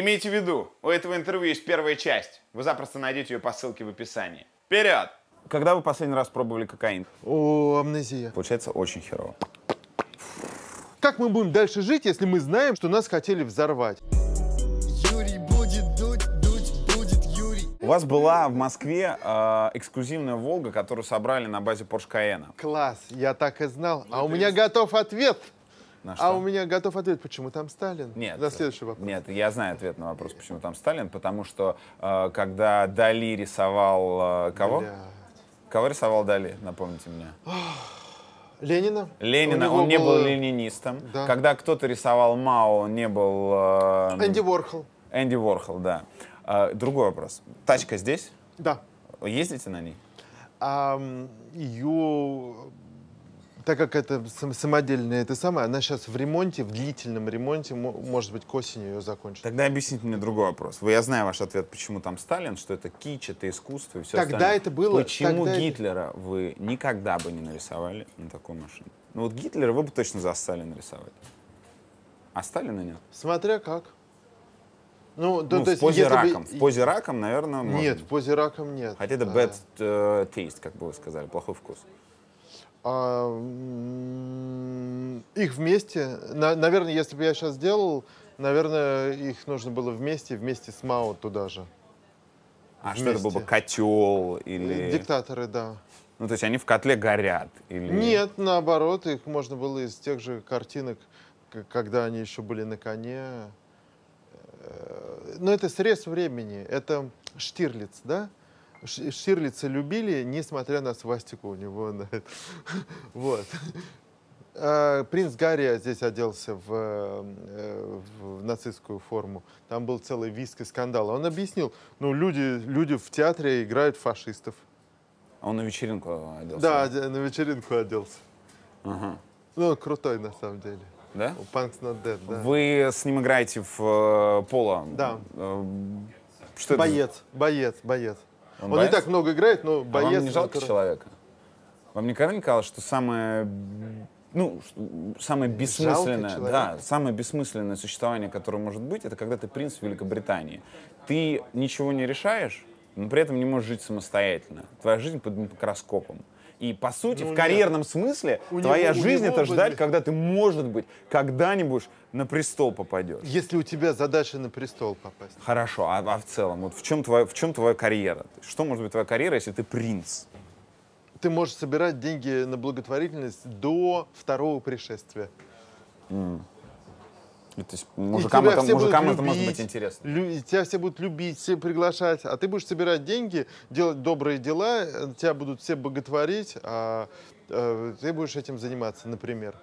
Имейте в виду, у этого интервью есть первая часть. Вы запросто найдете ее по ссылке в описании. Вперед! Когда вы последний раз пробовали кокаин? О, амнезия. Получается очень херово. Как мы будем дальше жить, если мы знаем, что нас хотели взорвать? Юрий будет дуть, дуть будет Юрий. У вас была в Москве э, эксклюзивная Волга, которую собрали на базе Porsche Cayenne. Класс, я так и знал. А у меня готов ответ. На А что? у меня готов ответ, почему там Сталин? Нет. На следующий вопрос. Нет, я знаю ответ на вопрос, почему там Сталин, потому что э, когда Дали рисовал... э, кого? Блядь. Кого рисовал Дали, напомните мне? Ленина? Ленина, он не был был- ленинистом. Да. Когда кто-то рисовал Мао, он не был... э, Энди Ворхол. Энди Ворхол, да. Э, другой вопрос. Тачка здесь? Да. Ездите на ней? А, м, ее, так как это сам- самодельная, это самое, она сейчас в ремонте, в длительном ремонте, мо- может быть, к осени ее закончат. Тогда объясните мне другой вопрос. Вы, я знаю ваш ответ, почему там Сталин, что это кич, это искусство и все Тогда остальное. это было- Почему тогда это- Гитлера вы никогда бы не нарисовали на такой машине? Ну вот Гитлера вы бы точно за Сталина рисовали. А Сталина нет. Смотря как. Ну, да, ну, то в есть, позе бы- раком. В позе раком, наверное, можно. Нет, в позе раком нет. Хотя это А, bad э, taste, как бы вы сказали, плохой вкус. А, их вместе, на- наверное, если бы я сейчас сделал, наверное, их нужно было вместе, вместе с Мао туда же. А что это был бы Вместе. котел или... Диктаторы, да. Ну, то есть они в котле горят? Или... Нет, наоборот, их можно было из тех же картинок, когда они еще были на коне. Э, Но это срез времени. Это Штирлиц, да? Ш- Штирлица любили, несмотря на свастику у него. это. Вот. А, Принц Гарри здесь оделся в, э, в нацистскую форму. Там был целый виск и скандал. Он объяснил, ну, люди, люди в театре играют фашистов. А он на вечеринку оделся? Да, на вечеринку оделся. Ага. Ну, он крутой на самом деле. Да? Punk's Not Dead, да. Вы с ним играете в э, поло? Да. Э, Что это? Боец, боец, боец. Он Он, не так много играет, но А боец. вам не жалко натура- человека? Вам никогда не казалось, что самое, ну, самое бессмысленное, да, самое бессмысленное существование, которое может быть, это когда ты принц Великобритании. Ты ничего не решаешь, но при этом не можешь жить самостоятельно. Твоя жизнь под микроскопом. И по сути, Ну, в нет. карьерном смысле, У твоя него- жизнь это ждать, были- когда ты, может быть, когда-нибудь на престол попадешь. Если у тебя задача на престол попасть. Хорошо, а, а в целом, вот в чем, твоя, в чем твоя карьера? Что может быть твоя карьера, если ты принц? Ты можешь собирать деньги на благотворительность до второго пришествия. И, то есть мужикам, это, мужикам это может любить, быть интересно. лю- тебя все будут любить, все приглашать, а ты будешь собирать деньги, делать добрые дела, тебя будут все боготворить, а э, ты будешь этим заниматься, например.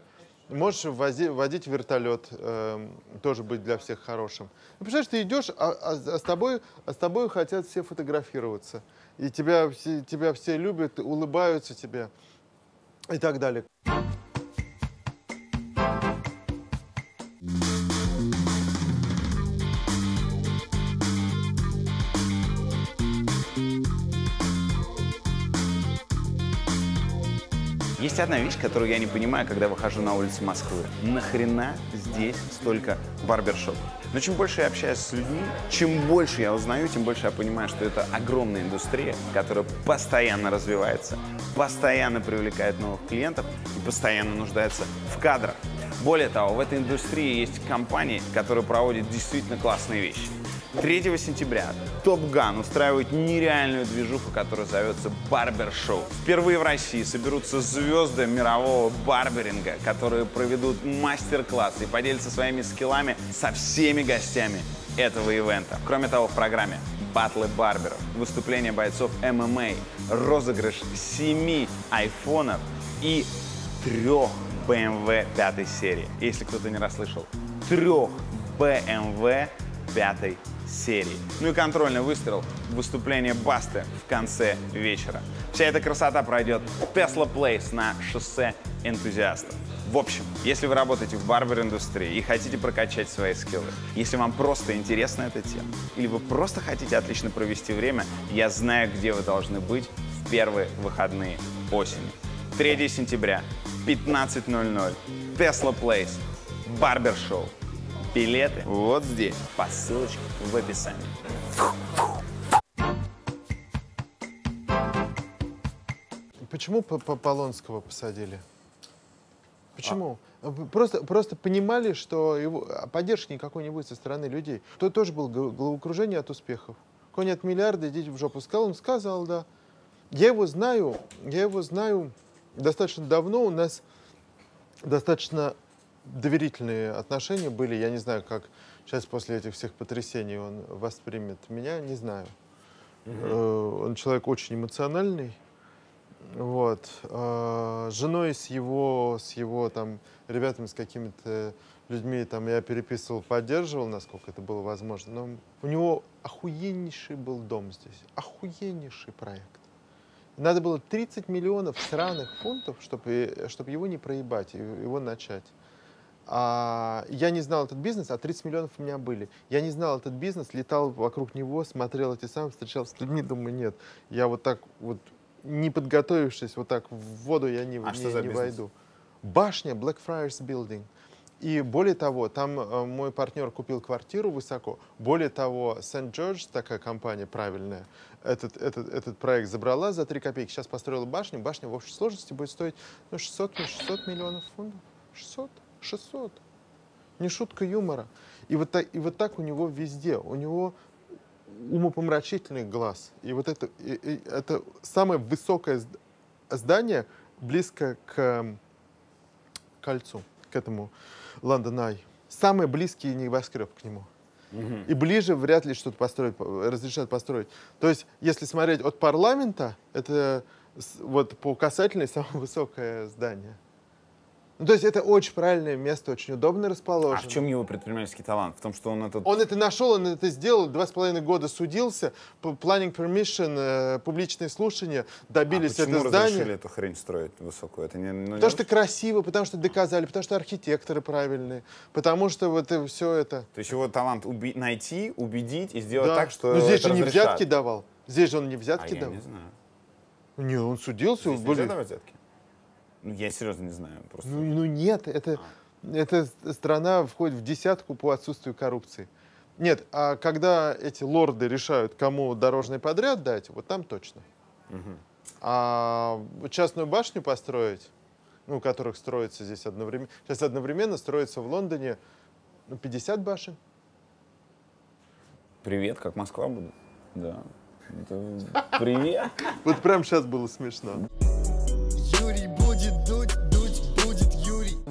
Можешь вози- водить вертолет, э, тоже быть для всех хорошим. Ну, представляешь, ты идешь, а, а- а с тобой, а с тобой хотят все фотографироваться. И тебя, все- тебя все любят, улыбаются тебе и так далее. Есть одна вещь, которую я не понимаю, когда выхожу на улицы Москвы. Нахрена здесь столько барбершопов? Но чем больше я общаюсь с людьми, чем больше я узнаю, тем больше я понимаю, что это огромная индустрия, которая постоянно развивается, постоянно привлекает новых клиентов и постоянно нуждается в кадрах. Более того, в этой индустрии есть компании, которые проводят действительно классные вещи. 3 сентября Топ Ган устраивает нереальную движуху, которая зовется Барбер Шоу. Впервые в России соберутся звезды мирового барберинга, которые проведут мастер-класс и поделятся своими скиллами со всеми гостями этого ивента. Кроме того, в программе батлы барберов, выступления бойцов ММА, розыгрыш 7 айфонов и трех BMW пятой серии. Если кто-то не расслышал, трех BMW пятой серии. Ну и контрольный выстрел, выступление Басты в конце вечера. Вся эта красота пройдет в Tesla Place на шоссе энтузиастов. В общем, если вы работаете в барбер-индустрии и хотите прокачать свои скиллы, если вам просто интересна эта тема, или вы просто хотите отлично провести время, я знаю, где вы должны быть в первые выходные осени. 3 сентября, 15.00, Tesla Place, Барбершоу. Билеты вот здесь, по ссылочке в описании. Почему Полонского посадили? Почему? Просто, просто понимали, что его, а поддержки никакой не будет со стороны людей. То тоже был гол- головокружение от успехов. Конь от миллиарда, идите в жопу. Сказал, он сказал, да. Я его знаю, я его знаю достаточно давно. У нас достаточно доверительные отношения были. Я не знаю, как сейчас после этих всех потрясений он воспримет меня, не знаю. Э, Он человек очень эмоциональный. Вот. А, С женой, с его, с его там ребятами, с какими-то людьми там я переписывал, поддерживал, насколько это было возможно. Но у него охуеннейший был дом здесь. Охуеннейший проект. Надо было 30 миллионов сраных фунтов, чтобы, чтобы его не проебать, его начать. А я не знал этот бизнес, а 30 миллионов у меня были. Я не знал этот бизнес, летал вокруг него, смотрел эти самые, встречался с людьми, думаю, нет. Я вот так вот, не подготовившись, вот так в воду я не, А не, не бизнес? войду. Башня Blackfriars Building. И более того, там э, мой партнер купил квартиру высоко. Более того, Сент-Джордж, такая компания правильная, этот, этот, этот проект забрала за 3 копейки. Сейчас построила башню. Башня в общей сложности будет стоить ну, 600, не 600 миллионов фунтов. 600? 600. Не шутка юмора. И вот, так, и вот так у него везде. У него умопомрачительный глаз. И вот это, и- и это самое высокое зд- здание близко к м, кольцу, к этому Лондон Ай. Самый близкий небоскреб к нему. И ближе вряд ли что-то построить, по- разрешат построить. То есть, если смотреть от парламента, это вот по касательной самое высокое здание. Ну, то есть это очень правильное место, очень удобно А расположено. в чем его предпринимательский талант? В том, что он этот... Он это нашел, он это сделал, два с половиной года судился, planning permission, э, публичные слушания, добились а почему это здание. разрешили эту хрень строить высокую? Это не, ну, не Потому что красиво, потому что доказали, потому что архитекторы правильные, потому что вот все это. То есть его талант уби- найти, убедить и сделать Да. так, что Но здесь это же не разрешат. взятки давал. Здесь же он не А взятки я давал. не знаю. Не, он судился. Здесь были- нельзя давать взятки? Ну, я серьезно не знаю. Просто... Ну, ну нет, это, эта страна входит в десятку по отсутствию коррупции. Нет, а когда эти лорды решают, кому дорожный подряд дать, вот там точно. А частную башню построить, ну, которых строится здесь одновременно, сейчас одновременно строится в Лондоне ну, 50 башен. Привет, как Москва будет? Да. Это Привет. Вот прям сейчас было смешно.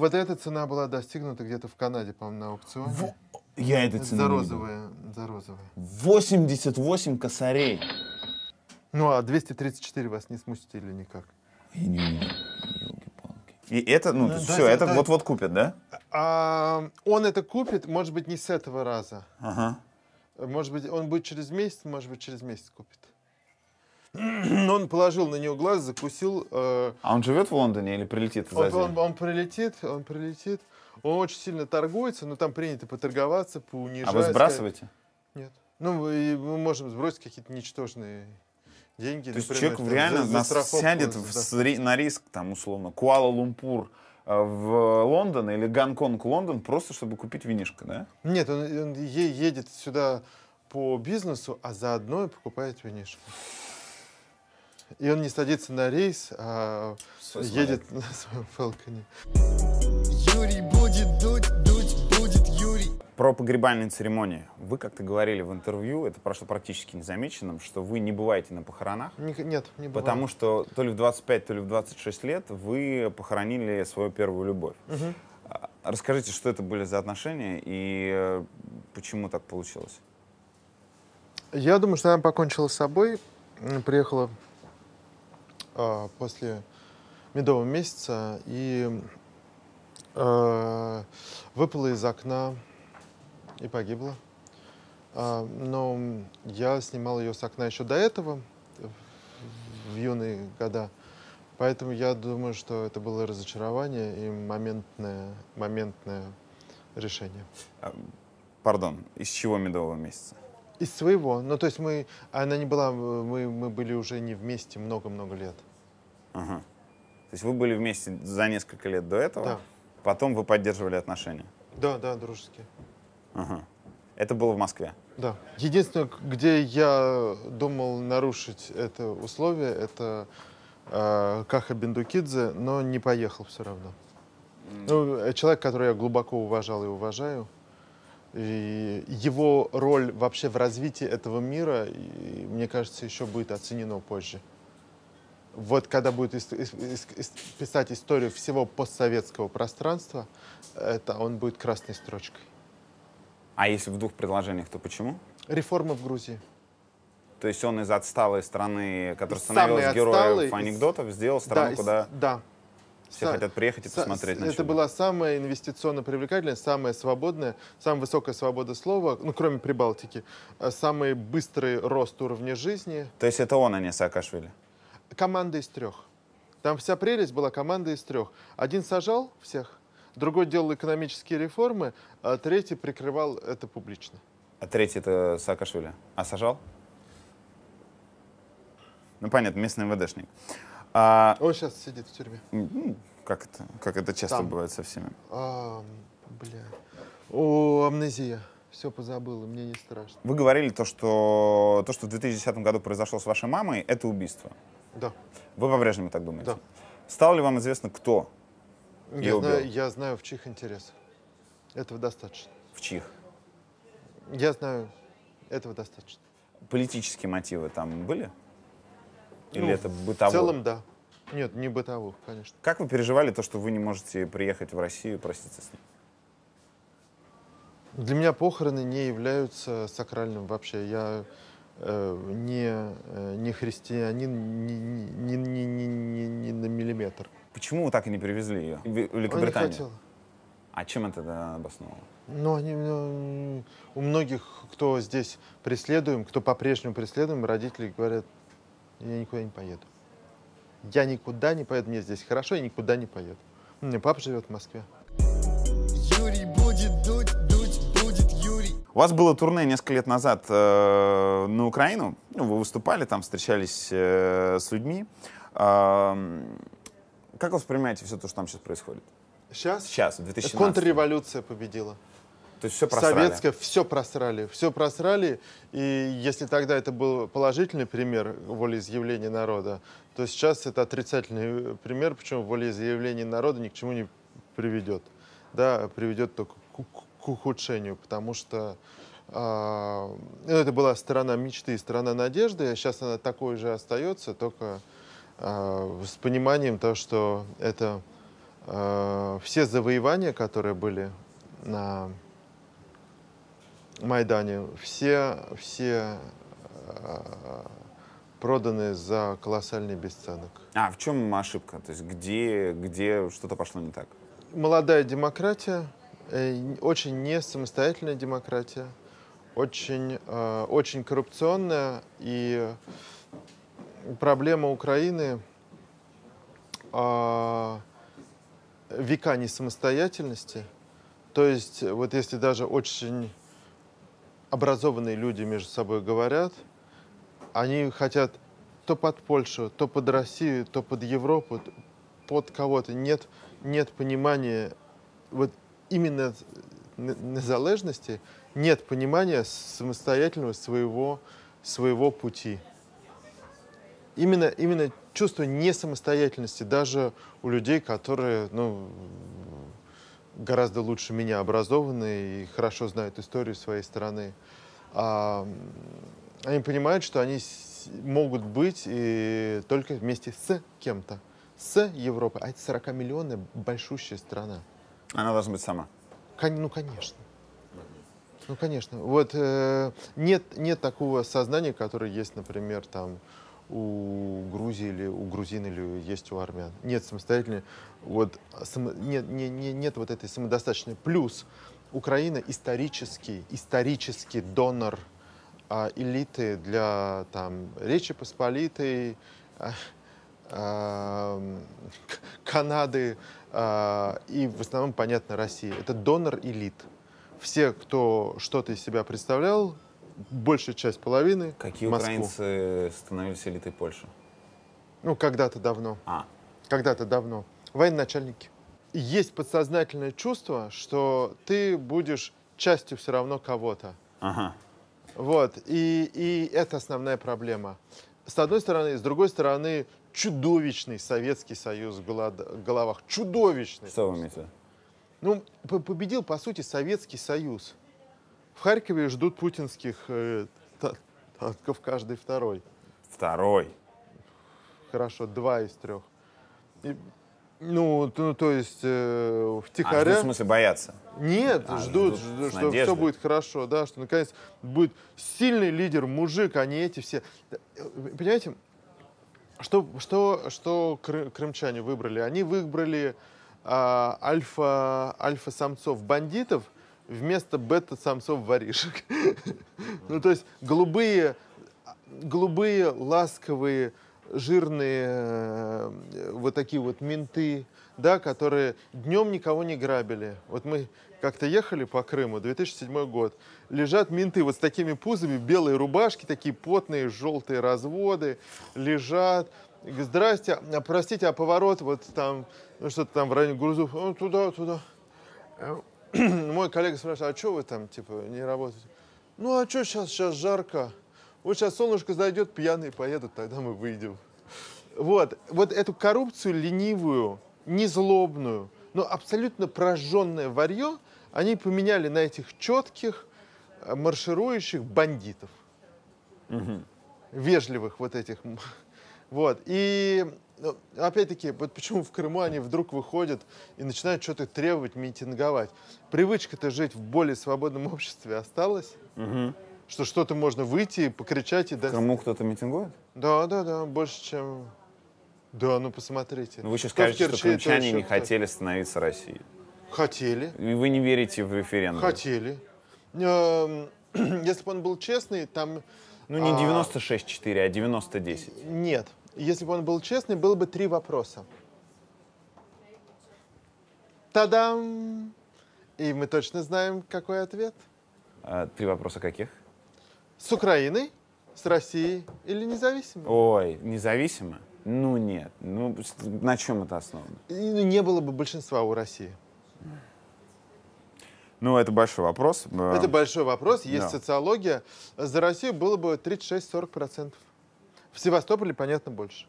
Вот эта цена была достигнута где-то в Канаде, по-моему, на аукционе. Я это За розовые, за розовые. 88 косарей. Ну, а 234 вас не смутили никак. Я не. И это, ну, Да, все, да, это да. вот-вот купят, да? А, он это купит, может быть, не с этого раза. Ага. Может быть, он будет через месяц, может быть, через месяц купит. Но он положил на нее глаз, закусил. э, А он живет в Лондоне или прилетит из он, Азии? он- он прилетит, он прилетит. Он очень сильно торгуется, но там принято поторговаться, поунижать. А вы сбрасываете? Нет. Ну, и мы можем сбросить какие-то ничтожные деньги. То есть например, человек там, реально за- за нас сядет в на риск, там, условно, Куала-Лумпур э, в Лондон или Гонконг-Лондон, просто чтобы купить винишко, да? Нет, он, он едет сюда по бизнесу, а заодно и покупает винишко. И он не садится на рейс, а Свой едет на своем фалконе. Юрий будет дуть, дуть будет Юрий. Про погребальные церемонии. Вы как-то говорили в интервью, это прошло практически незамеченным, что вы не бываете на похоронах, Ник- Нет, не бывает. потому что то ли в 25, то ли в 26 лет вы похоронили свою первую любовь. А, Расскажите, что это были за отношения и э, почему так получилось? Я думаю, что она покончила с собой, приехала а, после медового месяца и а, выпала из окна и погибла. А, но я снимал ее с окна еще до этого, в- юные года. Поэтому я думаю, что это было разочарование и моментное, моментное решение. Пардон, из чего медового месяца? Из своего. Ну, то есть мы, она не была, мы, мы были уже не вместе много-много лет. Ага. То есть вы были вместе за несколько лет до этого, Да. потом вы поддерживали отношения. Да, да, дружеские. Ага. Это было в Москве. Да. Единственное, где я думал нарушить это условие, это э, Каха Бендукидзе, но не поехал все равно. Ну, э, человек, который я глубоко уважал и уважаю. И его роль вообще в развитии этого мира, и, мне кажется, еще будет оценено позже. Вот когда будет ис- ис- ис- ис- писать историю всего постсоветского пространства, это он будет красной строчкой. А если в двух предложениях, то почему? Реформа в Грузии. То есть он из отсталой страны, которая становилась героем анекдотов, сделал страну, из- куда да. Все Са- хотят приехать и Са- посмотреть на Это чудо. была самая инвестиционно привлекательная, самая свободная, самая высокая свобода слова, ну, кроме Прибалтики, а самый быстрый рост уровня жизни. То есть это он, а не Саакашвили? Команда из трех. Там вся прелесть была команда из трех. Один сажал всех, другой делал экономические реформы, а третий прикрывал это публично. А третий это Саакашвили. А сажал? Ну, понятно, местный ВДшник. А, Он сейчас сидит в тюрьме. ну, как это, как это часто Там. бывает со всеми. А, бля. О, амнезия. Все позабыла, мне не страшно. Вы говорили то, что то, что в 2010 году произошло с вашей мамой, это убийство. Да. Вы по-прежнему так думаете? Да. Стало ли вам известно, кто, Я убил. знаю, я знаю, в чьих интересах. Этого достаточно. в чьих? Я знаю, этого достаточно. Политические мотивы там были? Или Ну, это В бытовое? целом, да. Нет, не бытовых, конечно. Как вы переживали то, что вы не можете приехать в Россию и проститься с ним? Для меня похороны не являются сакральным вообще. Я э, не, э, не христианин ни, ни, ни, ни, ни- ни на миллиметр. Почему вы так и не привезли ее в Он не Великобританию? хотел. А чем это да, обосновано? Ну, они, ну, у многих, кто здесь преследуем, кто по-прежнему преследуем, родители говорят, я никуда не поеду. Я никуда не поеду, мне здесь хорошо, я никуда не поеду. У меня папа живет в Москве. Юрий будет дуть, дуть будет Юрий. У вас было турне несколько лет назад э, на Украину. Ну, вы выступали там, встречались э, с людьми. Эм, как вы воспринимаете все то, что там сейчас происходит? Сейчас? Сейчас, в 2017 Контрреволюция победила. То есть все просрали. Советская, все просрали, все просрали. И если тогда это был положительный пример волеизъявления народа, то сейчас это отрицательный пример, почему волеизъявление народа ни к чему не приведет. Да, приведет только к, ухудшению, потому что ну, это была сторона мечты и сторона надежды, а сейчас она такой же остается, только а, с пониманием того, что это а, все завоевания, которые были на Майдане, все, все э, проданы за колоссальный бесценок. А в чем ошибка? То есть где, где что-то пошло не так? Молодая демократия, э, очень не самостоятельная демократия, очень, э, очень коррупционная. И проблема Украины века несамостоятельности. То есть, вот если даже очень образованные люди между собой говорят, они хотят то под Польшу, то под Россию, то под Европу, под кого-то. Нет, нет понимания вот именно незалежности, нет понимания самостоятельного своего, своего пути. Именно, именно чувство несамостоятельности даже у людей, которые ну, гораздо лучше меня образованы и хорошо знают историю своей страны. А, они понимают, что они с- могут быть и только вместе с кем-то, с Европой. А это 40-миллионная большущая страна. Она должна быть сама. Кон- Ну, конечно. Ну, конечно. Вот э, нет, нет такого сознания, которое есть, например, там у Грузии или у грузин или есть у армян. Нет самостоятельной, вот, само- нет, не- не- нет вот этой самодостаточной. Плюс Украина исторический, исторический донор а, элиты для там, Речи Посполитой, а, а, Канады а, и в основном, понятно, России. Это донор элит. Все, кто что-то из себя представлял, большая часть половины Какие Москву. украинцы становились элитой Польши? Ну, когда-то давно. А, Когда-то давно. Военачальники. Есть подсознательное чувство, что ты будешь частью все равно кого-то. Ага. Вот, и, и это основная проблема. С одной стороны, с другой стороны, чудовищный Советский Союз в головах. Чудовищный. Что вы имеете? Ну, по- победил, по сути, Советский Союз. В Харькове ждут путинских э, та- танков каждый второй. Второй. Хорошо, два из трех. И, ну, т- ну, то есть э, А, втихаря... ждут, в смысле, боятся? Нет, А, ждут, ждут что все надеждой. будет хорошо, да, что наконец будет сильный лидер, мужик, а не эти все. Э, Понимаете, что, что, что кры- крымчане выбрали? Они выбрали а, альфа, альфа-самцов бандитов вместо бета-самцов воришек. Ну, то есть голубые, голубые, ласковые, жирные э, вот такие вот менты, да, которые днем никого не грабили. Вот мы как-то ехали по Крыму, 2007 год, лежат менты вот с такими пузами, белые рубашки, такие потные, желтые разводы, лежат. Здрасте, а, простите, а поворот вот там, ну что-то там в районе Грузов, «Ну, туда, туда. Мой коллега спрашивает, а что вы там, типа, не работаете? Ну, а что сейчас, сейчас жарко. Вот сейчас солнышко зайдет, пьяные поедут, тогда мы выйдем. Вот, вот эту коррупцию ленивую, незлобную, но абсолютно прожженное варье они поменяли на этих четких, э, марширующих бандитов. Вежливых вот этих. Вот. И ну, опять-таки, вот почему в Крыму они вдруг выходят и начинают что-то требовать, митинговать. Привычка-то жить в более свободном обществе осталась. Что что-то можно выйти, покричать и В. Крыму кто-то митингует? Да, да, да, больше, чем... Да, ну посмотрите. Ну, Вы в скажете, что крымчане еще не хотели становиться Россией. Хотели, И вы не верите в референдум? хотели. Если бы он был честный, там... Ну, не а, 96-4, а 90-10. Нет. Если бы он был честный, было бы три вопроса. Та-дам! И мы точно знаем, какой ответ. А, Три вопроса каких? С Украиной, с Россией или независимо? Ой, независимо? Ну, нет. Ну, на чем это основано? И не было бы большинства у России. Ну, это большой вопрос. Э, Это большой вопрос, есть Да. социология. За Россию было бы 36-40%. В Севастополе, понятно, больше.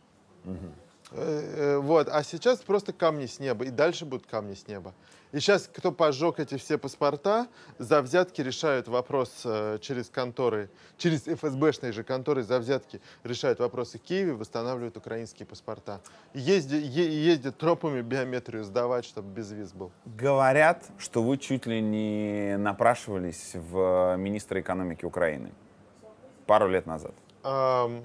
Э, Вот, а сейчас просто камни с неба, и дальше будут камни с неба. И сейчас, кто пожег эти все паспорта, за взятки решают вопрос э, через конторы, через ФСБшные же конторы за взятки решают вопросы Киеве, восстанавливают украинские паспорта. Езди- е- ездят тропами биометрию сдавать, чтобы без виз был. Говорят, что вы чуть ли не напрашивались в министра экономики Украины пару лет назад. Ам,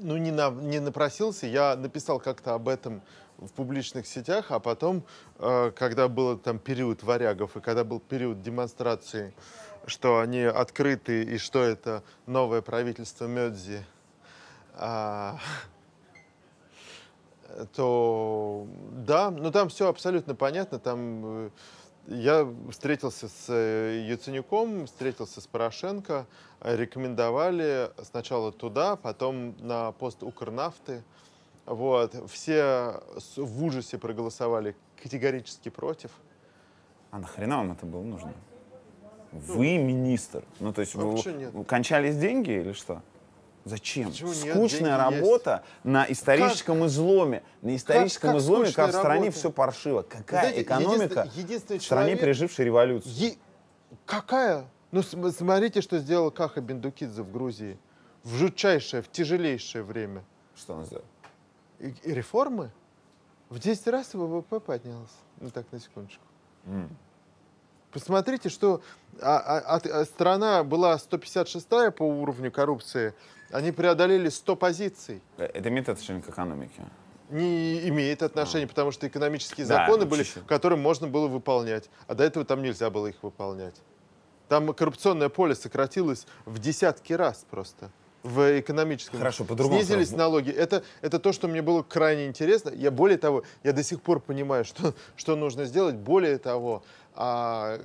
ну, не, на- не напросился, я написал как-то об этом в публичных сетях, а потом, э, когда был там период варягов и когда был период демонстрации, что они открыты и что это новое правительство Медзи, а, то да, ну там все абсолютно понятно, там э, я встретился с э, Яценюком, встретился с Порошенко, рекомендовали сначала туда, потом на пост Укрнафты. Вот. Все в ужасе проголосовали категорически против. А нахрена вам это было нужно? Вы министр. Ну, то есть а вы кончались деньги или что? Зачем? Почему нет? Скучная Деньги есть. работа на историческом изломе. На историческом как изломе, скучная как в стране работа? все паршиво. Какая Знаете, экономика единственный- единственный в стране, человек- пережившей революцию? Е- Какая? Ну, см- смотрите, что сделал Каха Бендукидзе в Грузии. В жутчайшее, в тяжелейшее время. Что он сделал? И, и реформы в 10 раз ВВП поднялся. Ну так, на секундочку. Посмотрите, что а- а- а страна была 156 по уровню коррупции, они преодолели 100 позиций. Э, Это имеет отношение к экономике? Не имеет отношения, потому что экономические А. Да, законы были, чуть-чуть. которые можно было выполнять, а до этого там нельзя было их выполнять. Там коррупционное поле сократилось в десятки раз просто в экономическом. Хорошо, по-другому Снизились сразу. налоги. Это, это то, что мне было крайне интересно. Я более того, я до сих пор понимаю, что, что нужно сделать. Более того, а,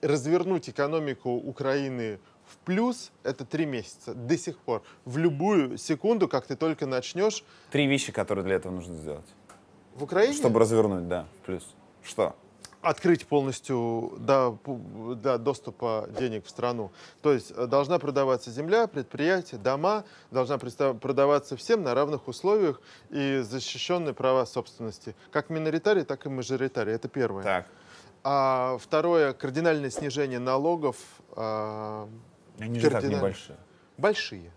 развернуть экономику Украины в плюс это три месяца до сих пор. В любую секунду, как ты только начнешь Три вещи, которые для этого нужно сделать. в Украине. Чтобы развернуть, да, в плюс. Что? открыть полностью до, до доступа денег в страну. То есть э, должна продаваться земля, предприятия, дома, должна продаваться всем на равных условиях и защищенные права собственности. Как миноритарий, так и мажоритарий. Это первое. Так. А второе, кардинальное снижение налогов. Они же так небольшие. Большие.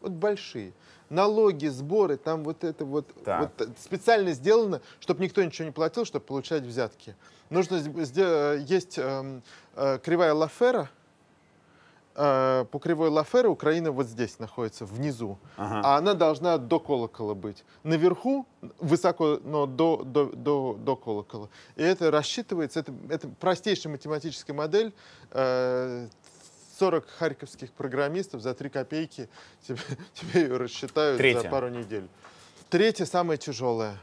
Вот большие. Налоги, сборы, там вот это вот, Так. вот э, специально сделано, чтобы никто ничего не платил, чтобы получать взятки. Нужно э, есть эм, э, кривая Лафера. Э, по кривой Лафера Украина вот здесь находится, внизу. Ага. А она должна до колокола быть. Наверху высоко, но до, до, до, до колокола. И это рассчитывается, это, это простейшая математическая модель. э, 40 харьковских программистов за 3 копейки тебе, тебе ее рассчитают Третье. за пару недель. Третье, самое тяжелое.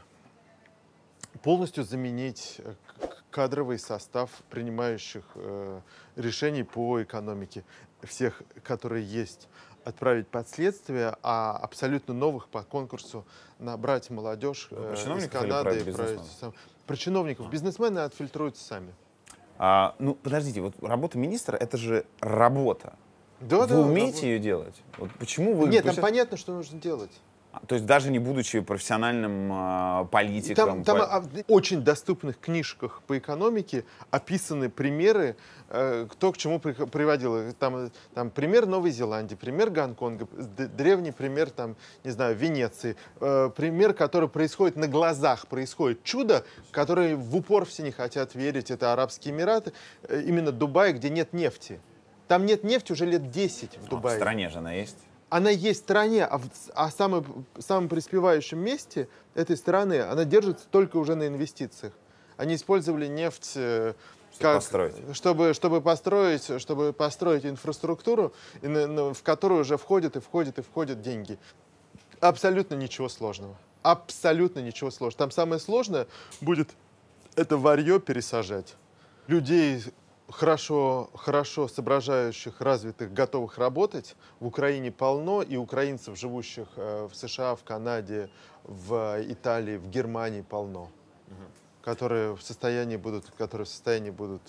Полностью заменить э, кадровый состав принимающих э, решений по экономике. Всех, которые есть. Отправить под следствие, а абсолютно новых по конкурсу набрать молодежь э, из Канады. про про, чиновников. Бизнесмены отфильтруются сами. А, ну, подождите, вот работа министра это же работа. Да, вы да, умеете работа. ее делать? Вот почему вы. Нет, там понятно, что нужно делать. А, То есть даже не будучи профессиональным а, политиком. Там, там по- а, в очень доступных книжках по экономике описаны примеры, э, кто к чему при- приводил. Там, э, там пример Новой Зеландии, пример Гонконга, древний пример, там, не знаю, Венеции. Э, пример, который происходит на глазах, происходит чудо, которое в упор все не хотят верить. Это Арабские Эмираты, э, именно Дубай, где нет нефти. Там нет нефти уже лет 10 в А, в Дубае стране же она есть. Она есть в стране, а в а самом, самом преуспевающем месте этой страны она держится только уже на инвестициях. Они использовали нефть э, Чтобы построить. чтобы, чтобы построить, чтобы построить инфраструктуру, и на- в которую уже входят и входят и входят деньги. Абсолютно ничего сложного. Абсолютно ничего сложного. Там самое сложное будет это варье пересажать. Людей хорошо, хорошо соображающих, развитых, готовых работать в Украине полно, и украинцев, живущих э, в США, в Канаде, в Италии, в Германии полно, которые в состоянии будут, которые в состоянии будут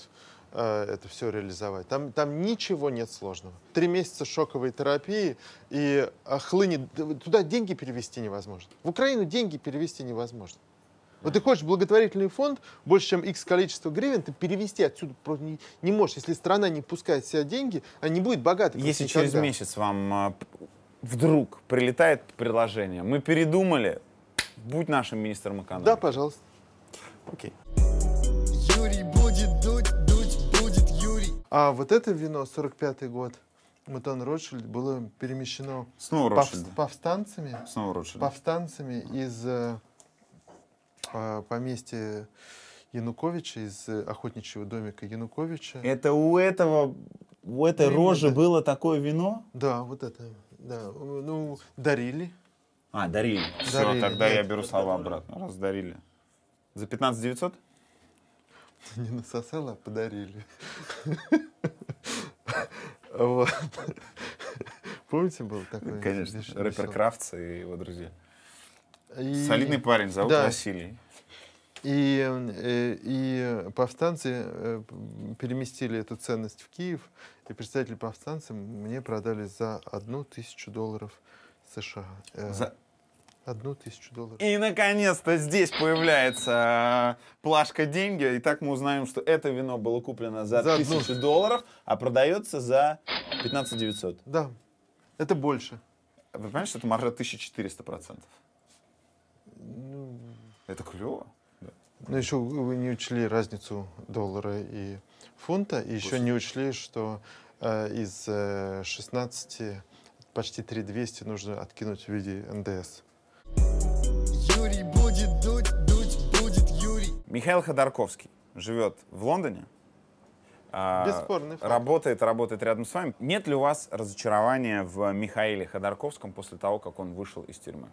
э, это все реализовать. Там, там ничего нет сложного. Три месяца шоковой терапии и хлынет. Туда деньги перевести невозможно. В Украину деньги перевести невозможно. Вот ты хочешь благотворительный фонд, больше, чем X количество гривен, ты перевести отсюда просто не, не можешь. Если страна не пускает в себя деньги, она не будет богатой. Если через никогда. месяц вам а, вдруг прилетает предложение, мы передумали, будь нашим министром экономики. Да, пожалуйста. Окей. Юрий будет дуть, дуть будет Юрий. А вот это вино, 45-й год, Мутон Ротшильд, было перемещено Снова повстанцами, Снова повстанцами из поместья Януковича, из охотничьего домика Януковича. Это у этого, у этой Ну, рожи именно. было такое вино? Да, вот это, да. Ну, дарили. А, дарили. Все, Дарили, тогда я нет. беру слова обратно. Раз дарили. За 15 900? Не насосала, а подарили. Вот. Помните, был такой? Конечно. Рэпер? Крафтс и его друзья. И- Солидный парень, зовут да. Василий. И, э, и повстанцы э, переместили эту ценность в Киев, и представители повстанцев мне продали за одну тысячу долларов США. Э, За- Одну тысячу долларов. И, наконец-то, здесь появляется плашка деньги. И так мы узнаем, что это вино было куплено за, За одну. 1000 долларов, а продается за 15 900. Да, это больше. Вы понимаете, что это маржа 1400 процентов? Ну, Это клево. Но еще вы не учли разницу доллара и фунта, и еще не учли, что э, из э, 16 почти 3200 нужно откинуть в виде НДС. Юрий будет дуть, дуть будет Юрий. Михаил Ходорковский живет в Лондоне. а, Бесспорный факт. Работает, работает рядом с вами. Нет ли у вас разочарования в Михаиле Ходорковском после того, как он вышел из тюрьмы?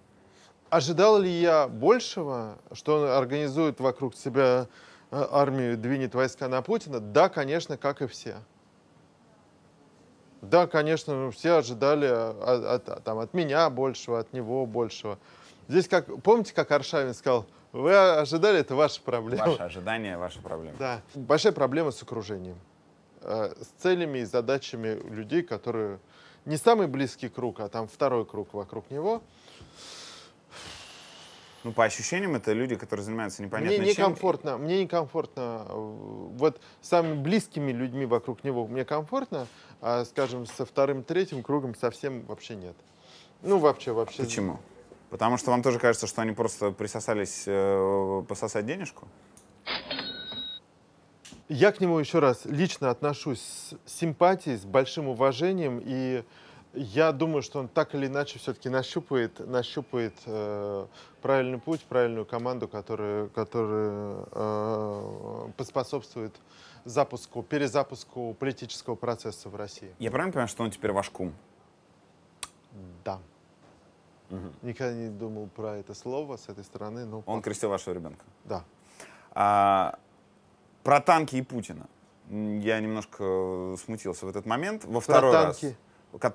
Ожидал ли я большего, что он организует вокруг себя э, армию, двинет войска на Путина? Да, конечно, как и все. Да, конечно, ну, все ожидали от, от- там, от меня большего, от него большего. Здесь, как, помните, как Аршавин сказал, Вы ожидали, это ваша проблема. Ваши ожидания, ваша проблема. Да. Большая проблема с окружением. Э, С целями и задачами людей, которые не самый близкий круг, а там второй круг вокруг него. Ну, по ощущениям, это люди, которые занимаются непонятно Мне чем. некомфортно, мне некомфортно, вот с самыми близкими людьми вокруг него мне комфортно, а, скажем, со вторым, третьим кругом совсем вообще нет. Ну, вообще, вообще. Почему? Потому что вам тоже кажется, что они просто присосались э, пососать денежку? Я к нему еще раз лично отношусь с симпатией, с большим уважением, и я думаю, что он так или иначе все-таки нащупает, нащупает э, правильный путь, правильную команду, которая, которая э, поспособствует запуску, перезапуску политического процесса в России. Я правильно понимаю, что он теперь ваш кум? Да. Никогда не думал про это слово с этой стороны, но Он крестил вашего ребенка. да. А, про танки и Путина. Я немножко э, смутился в этот момент. Во второй танки. раз.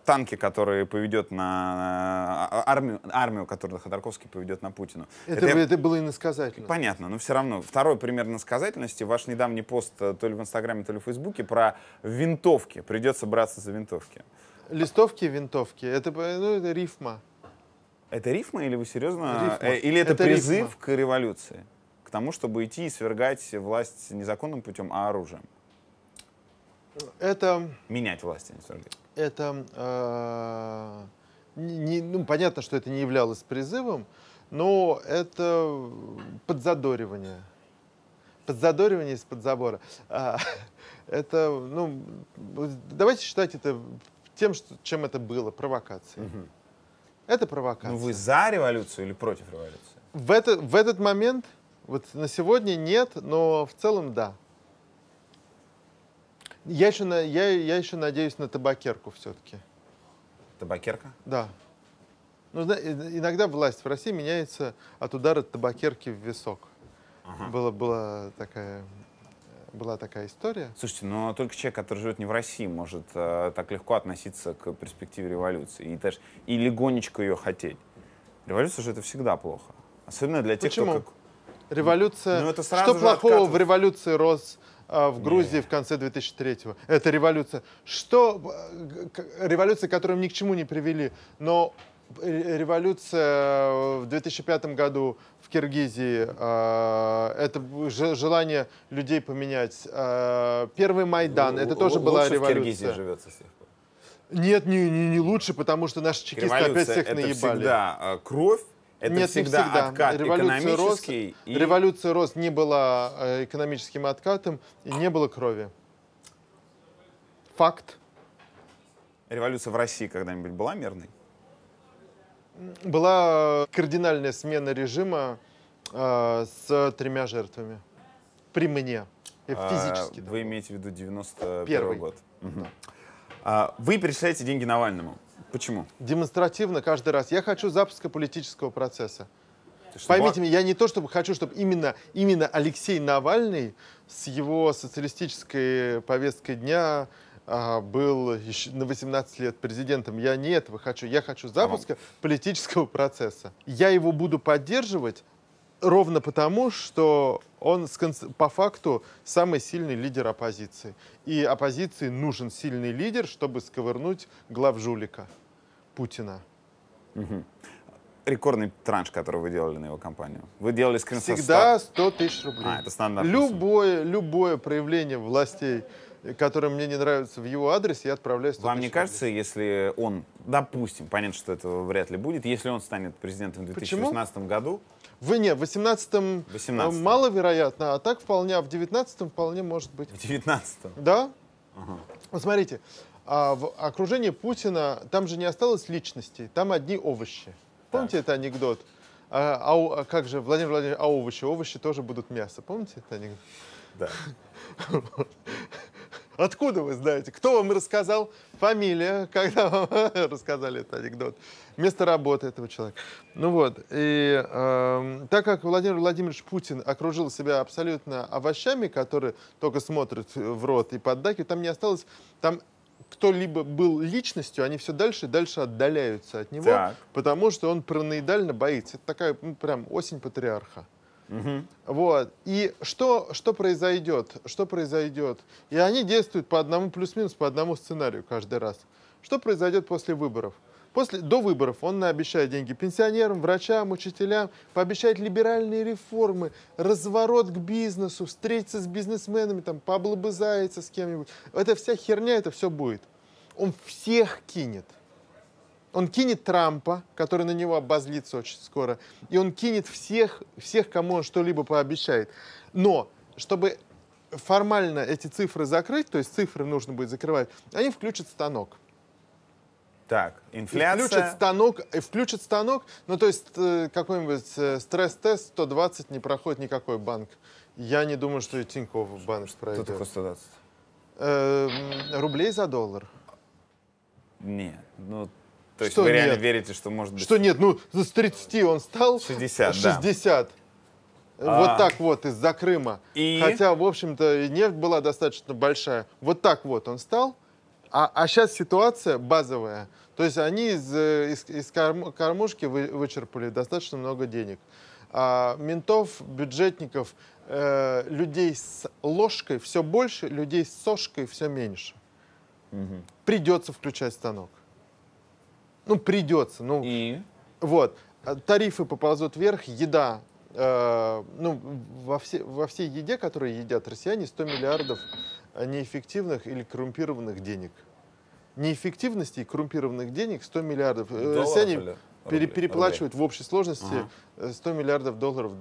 Танки, которые поведет на а, армию, армию, которую Ходорковский поведет на Путину. Это, я- это было иносказательно. Понятно, но все равно. Второй пример насказательности. Ваш недавний пост э, то ли в Инстаграме, то ли в Фейсбуке про винтовки. Придется браться за винтовки. Листовки, винтовки, это, ну, это рифма. Это рифма или вы серьезно? Рифма. Э, Или это, Это призыв рифма. к революции? К тому, чтобы идти и свергать власть незаконным путем, а оружием? Это Менять власть, а не это э, не- ну, понятно, что это не являлось призывом, но это подзадоривание. Подзадоривание из-под забора. А, это, ну, давайте считать это тем, что, чем это было, провокацией. Это провокация. Ну вы за революцию или против революции? В, это, в этот момент, вот на сегодня нет, но в целом да. Я еще, на, я, я еще надеюсь на табакерку все-таки. Табакерка? Да. Ну, иногда власть в России меняется от удара табакерки в висок. Была, была, такая, была такая история. Слушайте, но только человек, который живет не в России, может э, так легко относиться к перспективе революции и, даже, и легонечко ее хотеть. Революция же это всегда плохо. Особенно для тех, Почему? кто... Как... Революция. Ну, это сразу что плохого в откатывается. революции рос а, в Грузии в конце 2003-го? Это революция. Что э, революция, которую ни к чему не привели, но ре- революция в 2005 году в Киргизии, а, это желание людей поменять. А, Первый Майдан, это тоже была лучше в Киргизии революция. живется с тех пор. Нет, не, не, не лучше, потому что наши чекисты опять Революция всех это наебали. всегда э, кровь, это Нет, не всегда, всегда. откат Революция рос, экономический. и- революция рос не была э, экономическим откатом и не было крови. Факт. Революция в России когда-нибудь была мирной? Была кардинальная смена режима э, с тремя жертвами. При мне. А, Физически. Вы имеете в виду 91 Первый. год? Мгм. А, Вы перечисляете деньги Навальному. Почему? Демонстративно каждый раз. Я хочу запуска политического процесса. Что Поймите меня, я не то чтобы хочу, чтобы именно, именно Алексей Навальный с его социалистической повесткой дня а, был еще на 18 лет президентом. Я не этого хочу. Я хочу запуска политического процесса. Я его буду поддерживать ровно потому, что он по факту самый сильный лидер оппозиции. И оппозиции нужен сильный лидер, чтобы сковырнуть глав жулика Путина. Рекордный транш, который вы делали на его компанию. Вы делали скрин Всегда 100 тысяч рублей. А, это стандартная Любое, любое проявление властей, которое мне не нравится в его адрес, я отправляю 100 Вам не кажется, если он, допустим, понятно, что этого вряд ли будет, если он станет президентом в Почему? 2018 году, Вы не, в 18-м 18-м. э, маловероятно, а так вполне, а в 19-м вполне может быть. в 19 Да? Вот смотрите, а в окружении Путина, там же не осталось личностей, там одни овощи. Помните это анекдот? А, а а как же, Владимир Владимирович, а овощи? Овощи тоже будут мясо. Помните это анекдот? Да. Откуда вы знаете? Кто вам рассказал? Фамилия, когда вам рассказали этот анекдот. Место работы этого человека. Ну вот, и эм, так как Владимир Владимирович Путин окружил себя абсолютно овощами, которые только смотрят в рот и поддакивают, там не осталось, там кто-либо был личностью, они все дальше и дальше отдаляются от него, Так. потому что он параноидально боится. Это такая, ну, прям осень патриарха. Вот. И что, что произойдет? Что произойдет? И они действуют по одному плюс-минус, по одному сценарию каждый раз. Что произойдет после выборов? После, до выборов он обещает деньги пенсионерам, врачам, учителям, пообещает либеральные реформы, разворот к бизнесу, встретиться с бизнесменами, там, пооблобызается с кем-нибудь. Это вся херня, это все будет. Он всех кинет. Он кинет Трампа, который на него обозлится очень скоро, и он кинет всех, всех кому он что-либо пообещает. Но, чтобы формально эти цифры закрыть, то есть цифры нужно будет закрывать, они включат станок. Так, И инфляция. Включат станок, и включат станок, ну то есть э, какой-нибудь э, стресс-тест 120 не проходит никакой банк. Я не думаю, что и Тинькофф банк Что пройдет. такое 120? Э, рублей за доллар. Нет, ну, то есть Что вы реально нет? верите, что может быть... Что нет, ну с 30 он стал 60, да. 60. А. Вот так вот из-за Крыма. И? Хотя, в общем-то, нефть была достаточно большая. Вот так вот он стал. А, сейчас ситуация базовая. То есть они из, э, из, из корм- кормушки вы- вычерпали достаточно много денег. А ментов, бюджетников, э, людей с ложкой все больше, людей с сошкой все меньше. Придется включать станок. Ну, придется. Ну, И? вот. А Тарифы поползут вверх, еда. э, ну, во, все, во всей еде, которую едят россияне, 100 миллиардов неэффективных или коррумпированных денег. Неэффективности и коррумпированных денег 100 миллиардов. Э, Долларов Россияне или пере- рублей? переплачивают в общей сложности Ага. э, 100 миллиардов долларов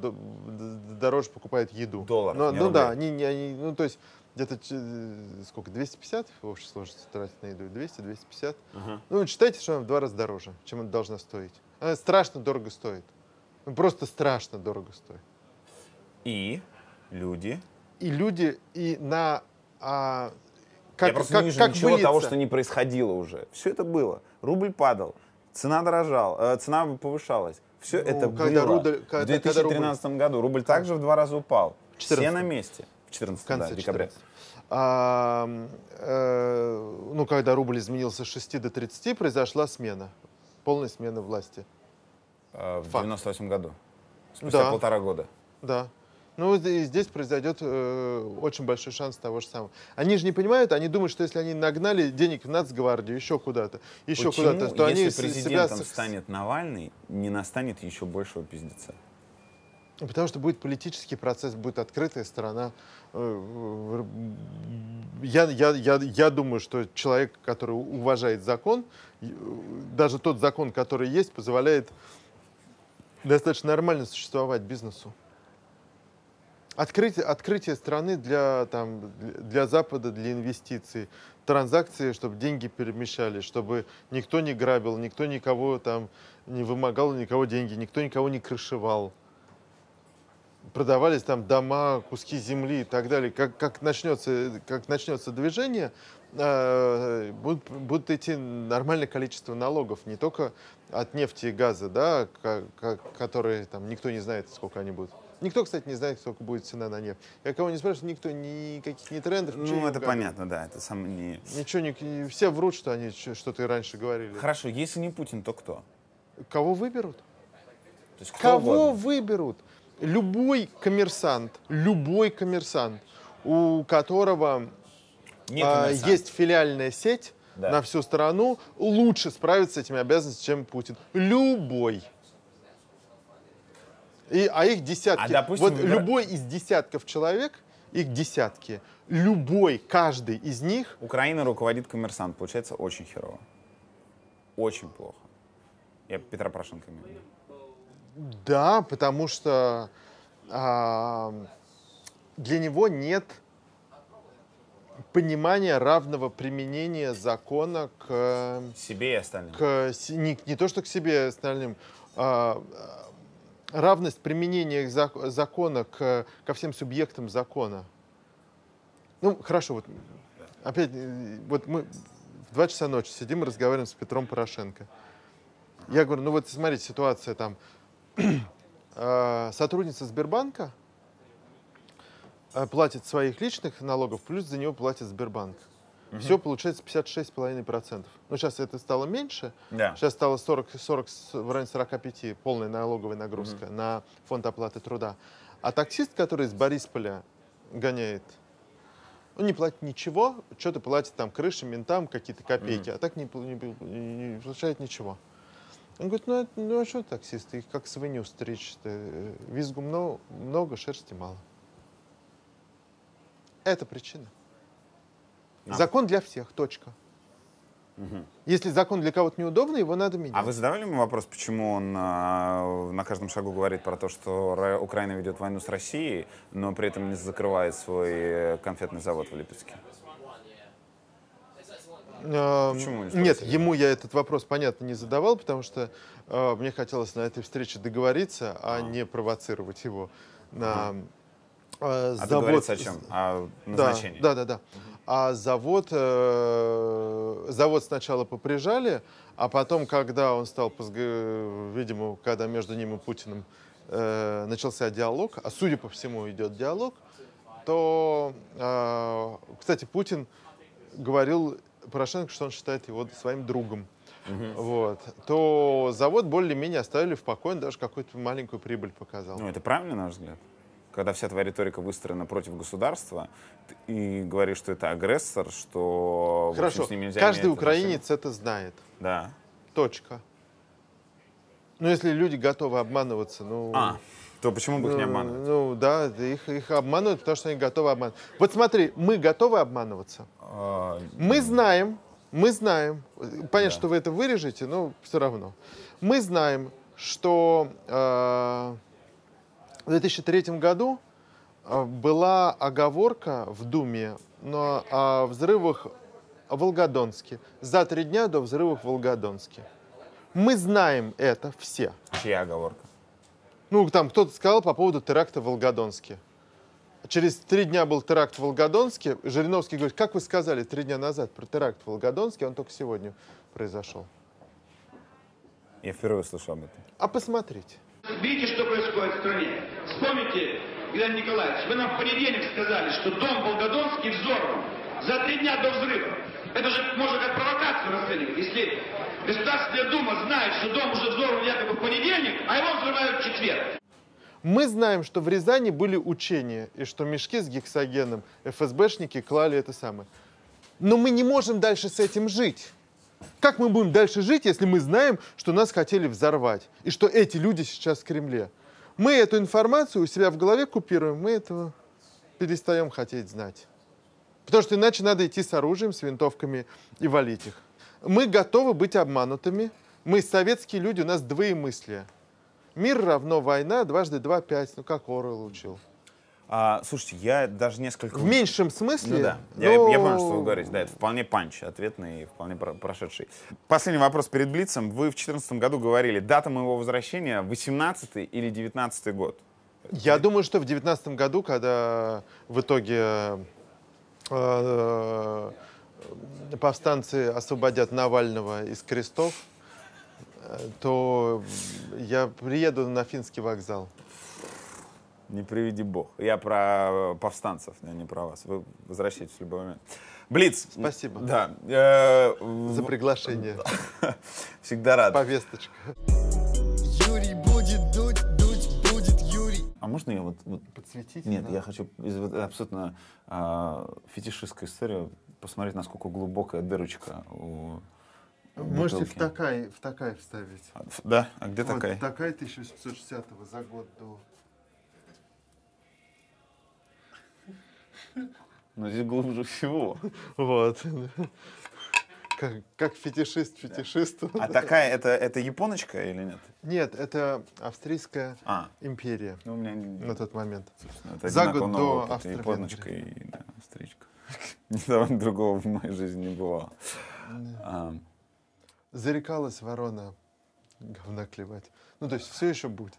дороже покупают еду. Долларов, Но- ну да, рублей. они, не- они, ну то есть где-то э, сколько, 250 в общей сложности тратят на еду? 200, 250. Ага. Ну, считайте, что она в два раза дороже, чем она должна стоить. Она страшно дорого стоит. Ну, просто страшно дорого стоит. И люди. И люди и на... а, Я просто не вижу ничего выльется? того, что не происходило уже. Все это было. Рубль падал, цена дорожала, э, цена повышалась. Все Ну, это когда было. рубль- когда- в когда 2013 году рубль также в два раза упал. Все 14. на месте. В 14 В конце да, декабря. 14. А, э, ну, когда рубль изменился с 6 до 30, произошла смена. Полная смена власти. Э, в Факт. 98 году. Спустя Да. полтора года. Да. Ну, и здесь произойдет э, очень большой шанс того же самого. Они же не понимают, они думают, что если они нагнали денег в нацгвардию, еще куда-то, еще куда-то, то они если себя... президентом с- станет Навальный, не настанет еще большего пиздеца? Потому что будет политический процесс, будет открытая сторона. Э, Я, я, я, я думаю, что человек, который уважает закон, э, даже тот закон, который есть, позволяет достаточно нормально существовать бизнесу. Открытие, открытие страны для, там, для- Запада, для инвестиций, транзакции, чтобы деньги перемещались, чтобы никто не грабил, никто никого там не вымогал, никого деньги, никто никого не крышевал продавались там дома, куски земли и так далее. Как, как, начнется, как начнется движение, э, будут, будут идти нормальное количество налогов, не только от нефти и газа, да, ка- ка- которые там никто не знает, сколько они будут. Никто, кстати, не знает, сколько будет цена на нефть. Я кого не спрашиваю, никто никаких ни трендов, Ну, не это понятно, да. Это сам не... Ничего не, все врут, что они что-то и раньше говорили. Хорошо, если не Путин, то кто? Кого выберут? То есть Кого угодно. выберут? Любой коммерсант, любой коммерсант, у которого Не а, есть филиальная сеть Да. на всю страну, лучше справится с этими обязанностями, чем Путин. Любой. И, а их десятки. А, допустим, вот выбира- любой из десятков человек, их десятки, любой, каждый из них Украина руководит коммерсант. Получается очень херово. Очень плохо. Я Петра Порошенко имею. Да, потому что а, для него нет понимания равного применения закона к, Себе и остальным. к не, не то что к себе и остальным, а, равность применения зак- закона к, ко всем субъектам закона. Ну, хорошо, вот опять, э, вот мы в 2 часа ночи сидим и разговариваем с Петром Порошенко. Я говорю, ну вот смотрите, ситуация там. Э, Сотрудница Сбербанка э, платит своих личных налогов, плюс за него платит Сбербанк. Все получается 56,5%. Ну, сейчас это стало меньше. Да. Сейчас стало 40, 40, с- в районе 45 полная налоговая нагрузка на фонд оплаты труда. А таксист, который из Борисполя гоняет, он не платит ничего, что-то платит там крыше, ментам какие-то копейки, а так не, не не- получает ничего. Он говорит, ну, ну а что таксисты, их как свинью стричь -то? Визгу много, много, шерсти мало. Это причина. А. Закон для всех, точка. Если закон для кого-то неудобный, его надо менять. А вы задавали ему вопрос, почему он а, на каждом шагу говорит про то, что Ра- Украина ведет войну с Россией, но при этом не закрывает свой конфетный завод в Липецке? А, Почему не Нет, ему я этот вопрос, понятно, не задавал, потому что э, мне хотелось на этой встрече договориться, а, не провоцировать его на э, А завод. договориться о чем? О назначении? Да, да, да. да. А завод, э, завод сначала поприжали, а потом, когда он стал, видимо, когда между ним и Путиным э, начался диалог, а судя по всему идет диалог, то, э, кстати, Путин говорил Порошенко, что он считает его своим другом. Вот. То завод более-менее оставили в покое, даже какую-то маленькую прибыль показал. Ну, это правильно, на ваш взгляд? Когда вся твоя риторика выстроена против государства, и говоришь, что это агрессор, что в общем, Хорошо, с ним нельзя каждый украинец это знает. отношения. Да. Точка. Но если люди готовы обманываться, ну... А, то почему бы их не ну, обманывать? Ну, да, их, их обманывают, потому что они готовы обманывать. Вот смотри, мы готовы обманываться. А, Мы знаем, мы знаем, понятно, Да. что вы это вырежете, но все равно. Мы знаем, что э, в 2003 году э, была оговорка в Думе но, о взрывах в Волгодонске за три дня до взрывов в Волгодонске. Мы знаем это все. Чья оговорка? Ну, там кто-то сказал по поводу теракта в Волгодонске. Через три дня был теракт в Волгодонске. Жириновский говорит, как вы сказали три дня назад про теракт в Волгодонске, он только сегодня произошел. Я впервые слышу об этом. А посмотрите. Видите, что происходит в стране? Вспомните, Геннадий Николаевич, вы нам в понедельник сказали, что дом Волгодонский взорван за три дня до взрыва. Это же можно как провокацию расценивать. Если Государственная Дума знает, что дом уже взорван якобы в понедельник, а его взрывают в четверг. Мы знаем, что в Рязани были учения, и что мешки с гексогеном ФСБшники клали это самое. Но мы не можем дальше с этим жить. Как мы будем дальше жить, если мы знаем, что нас хотели взорвать, и что эти люди сейчас в Кремле? Мы эту информацию у себя в голове купируем, мы этого перестаем хотеть знать. Потому что иначе надо идти с оружием, с винтовками и валить их. Мы готовы быть обманутыми. Мы советские люди, у нас двоемыслие. Мир равно война, дважды два пять. Ну, как Орел учил. А, слушайте, я даже несколько... В меньшем смысле. Ну да, я, но- я понял, что вы говорите. Да, это вполне панч, ответный и вполне про- прошедший. Последний вопрос перед Блицем. Вы в 2014 году говорили, дата моего возвращения 18 или 19 год. Я думаю, что в девятнадцатом году, когда в итоге э, повстанцы освободят Навального из крестов, э, то я приеду на финский вокзал. Не приведи бог. Я про э, повстанцев, не про вас. Вы возвращаетесь в любой момент. Блиц. Спасибо. Да. э, За приглашение. Всегда рад. Повесточка. Юрий будет дуть, дуть будет Юрий. А можно я вот... вот- Подсветить? Нет, Да. я хочу из абсолютно а, фетишистской истории посмотреть, насколько глубокая дырочка у Можете в такай, в такай вставить. А, Да? А где Вот такая? такая 1860 за год до... Ну, здесь глубже всего. Вот. Как, как фетишист фетишисту. А такая, это, это японочка или нет? Нет, это австрийская А, империя ну у меня... на тот момент. собственно, это за год до. Австро-Венгрии. Японочка и да, австрийка. Недавно другого в моей жизни не бывало. А, Зарекалась ворона говна клевать. Ну, то есть все еще будет.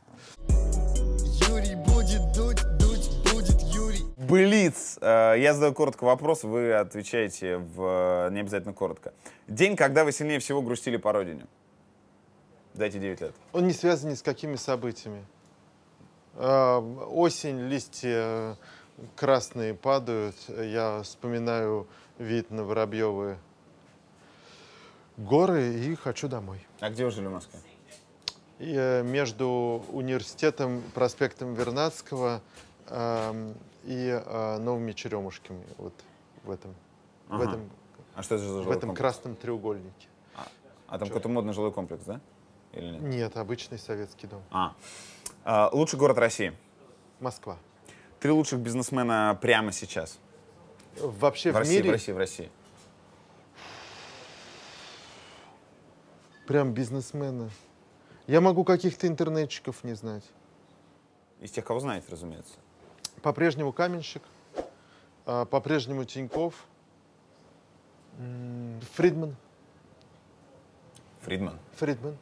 Блиц. Э, Я задаю коротко вопрос, вы отвечаете в э, не обязательно коротко. День, когда вы сильнее всего грустили по родине. Дайте 9 лет. Он не связан ни с какими событиями. А, Осень, листья красные падают. Я вспоминаю вид на Воробьевы горы и хочу домой. А где вы жили в Москве? И, э, между университетом, проспектом Вернадского эм, и э, Новыми Черемушками. Вот в этом, в Ага. этом, А что это за в этом комплекс? красном треугольнике. А там какой-то модный жилой комплекс, да? Или нет? Нет, обычный советский дом. А. А, Лучший город России. Москва. Три лучших бизнесмена прямо сейчас. Вообще В в, России, мире в России, в России. прям бизнесмены. Я могу каких-то интернетчиков не знать. Из тех, кого знаете, разумеется. По-прежнему Каменщик, а, по-прежнему Тиньков, Фридман. Фридман. Фридман.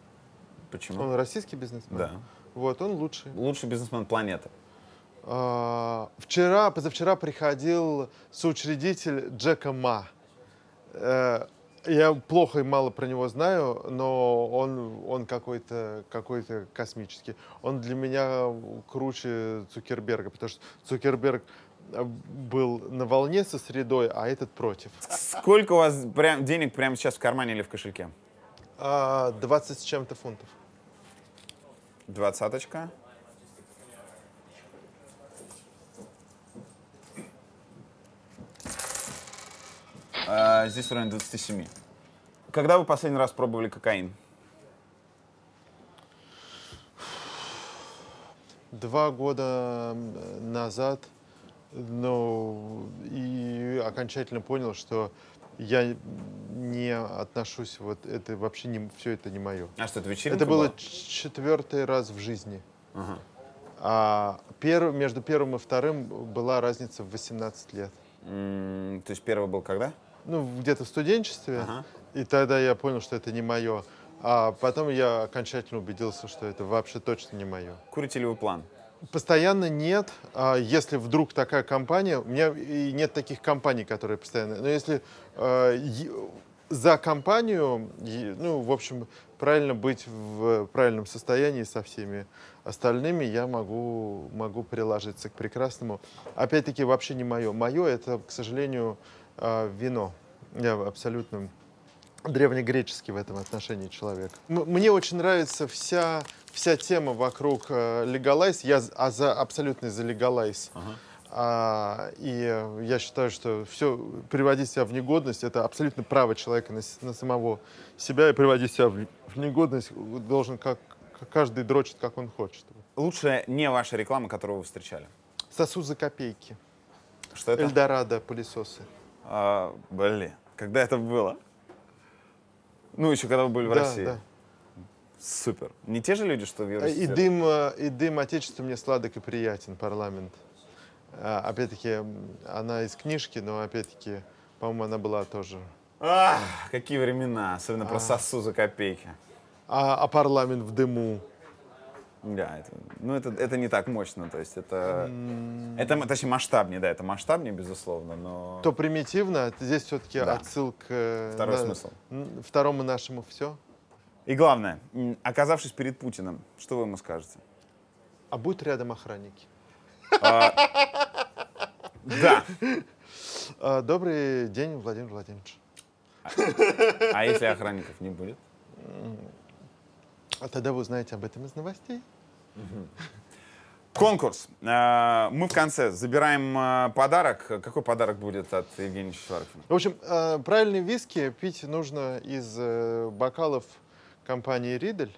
Почему? Он российский бизнесмен. Да. Вот, он лучший. Лучший бизнесмен планеты. А, Вчера, позавчера приходил соучредитель Джека Ма. Я плохо и мало про него знаю, но он, он какой-то какой космический. Он для меня круче Цукерберга, потому что Цукерберг э, был на волне со средой, а этот против. Сколько у вас прям, денег прямо сейчас в кармане или в кошельке? А, 20 с чем-то фунтов. Двадцаточка. А, здесь в районе 27. Когда вы последний раз пробовали кокаин? Два года назад, ну, и окончательно понял, что я не отношусь, вот это вообще не, все это не мое. А что, это вечеринка Это было была? четвертый раз в жизни. Ага. А пер- между первым и вторым была разница в 18 лет. М, То есть первый был когда? Ну, где-то в студенчестве. Ага. И тогда я понял, что это не мое. А потом я окончательно убедился, что это вообще точно не мое. Курите ли вы план? Постоянно нет. А если вдруг такая компания, у меня и нет таких компаний, которые постоянно. Но если э, за компанию, ну, в общем, правильно быть в правильном состоянии со всеми остальными, я могу, могу приложиться к прекрасному. Опять-таки, вообще не мое. Мое это, к сожалению, вино. Я абсолютно древнегреческий в этом отношении человек. Мне очень нравится вся, вся тема вокруг легалайз. Я а за, абсолютно за легалайз. А, и э, я считаю, что все приводить себя в негодность это абсолютно право человека на, на самого себя и приводить себя в, в негодность должен как каждый дрочит, как он хочет. Лучшая не ваша реклама, которую вы встречали. Сосу за копейки. Что это? Эльдорадо пылесосы. А, блин, когда это было? Ну, еще когда вы были в Да, России. да. Супер. Не те же люди, что в И Евросоюзе? дым, э, и дым Отечества мне сладок и приятен, парламент. А, Опять-таки, она из книжки, но опять-таки, по-моему, она была тоже. Ах, какие времена, особенно про А. сосу за копейки. А, а парламент в дыму. Да, это, ну это, это не так мощно, то есть это, это, м- точнее, масштабнее, да, это масштабнее, безусловно, но То примитивно, здесь все-таки Да. отсылка э, Второй смысл. н- второму нашему все. И главное, оказавшись перед Путиным, что вы ему скажете? А будут рядом охранники. Да. А, Добрый день, Владимир Владимирович. А если охранников не будет? А тогда вы узнаете об этом из новостей. Конкурс. Э, Мы в конце забираем э, подарок. Какой подарок будет от Евгения Шварфина? В общем, э, правильный виски пить нужно из бокалов компании Ридель.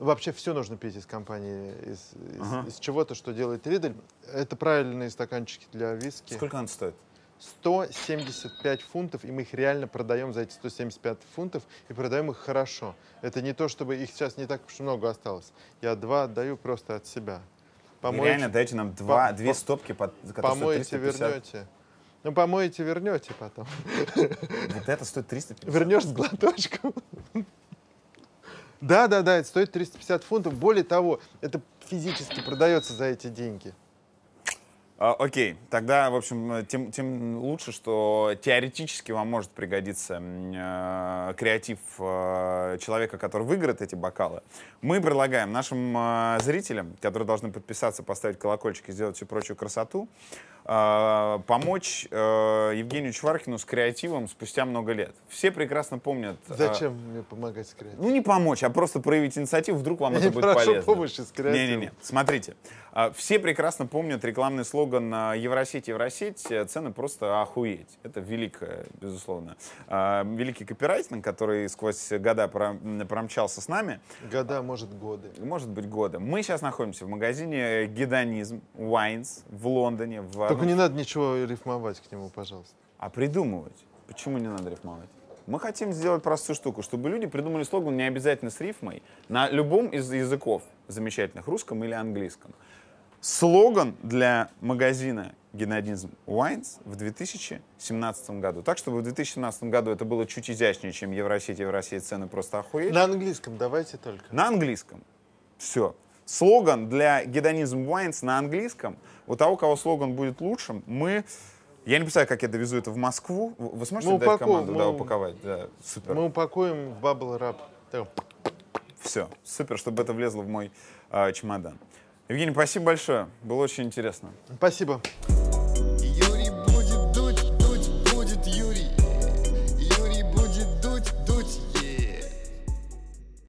Вообще все нужно пить из компании, из, из- Ага. из чего-то, что делает Ридель. Это правильные стаканчики для виски. Сколько он стоит? 175 фунтов, и мы их реально продаем за эти 175 фунтов, и продаем их хорошо. Это не то, чтобы их сейчас не так уж много осталось. Я два отдаю просто от себя. Помоете- реально даете нам два, по- две по- стопки, стоят Помоете, 350? вернете. Ну, помоете, вернете потом. Вот это стоит 350? Вернешь с глоточком. Да, да, да, это стоит 350 фунтов. Более того, это физически продается за эти деньги. А, окей, тогда, в общем, тем, тем лучше, что теоретически вам может пригодиться э, креатив э, человека, который выиграет эти бокалы. Мы предлагаем нашим э, зрителям, которые должны подписаться, поставить колокольчик и сделать всю прочую красоту, э, помочь э, Евгению Чваркину с креативом спустя много лет. Все прекрасно помнят... э, Зачем мне помогать с креативом? ну, не помочь, а просто проявить инициативу, вдруг вам Я это не будет прошу полезно. помощи с креативом. Не-не-не, смотрите. а, Все прекрасно помнят рекламный слоган а, «Евросеть, Евросеть, э, цены просто охуеть». Это великое, безусловно. а, Великий копирайтинг, который сквозь года пром- промчался с нами, Года, может, годы. может быть, годы. Мы сейчас находимся в магазине «Гедонизм», «Wines» в Лондоне. В Только не надо ничего рифмовать к нему, пожалуйста. а придумывать. Почему не надо рифмовать? Мы хотим сделать простую штуку, чтобы люди придумали слоган не обязательно с рифмой, на любом из языков замечательных, русском или английском. Слоган для магазина Генадизм Wines в 2017 году. Так, чтобы в 2017 году это было чуть изящнее, чем Евросеть, Евросеть, цены просто охуеть. На английском давайте только. На английском. Все. Слоган для Гедонизм Wines на английском. У того, у кого слоган будет лучшим, мы... Я не представляю, как я довезу это в Москву. Вы сможете Мы дать упаковываем, команду да, мы- упаковать? Да, супер. Мы упакуем в бабл рап. Все, супер, чтобы это влезло в мой а, чемодан. Евгений, спасибо большое. Было очень интересно. Спасибо.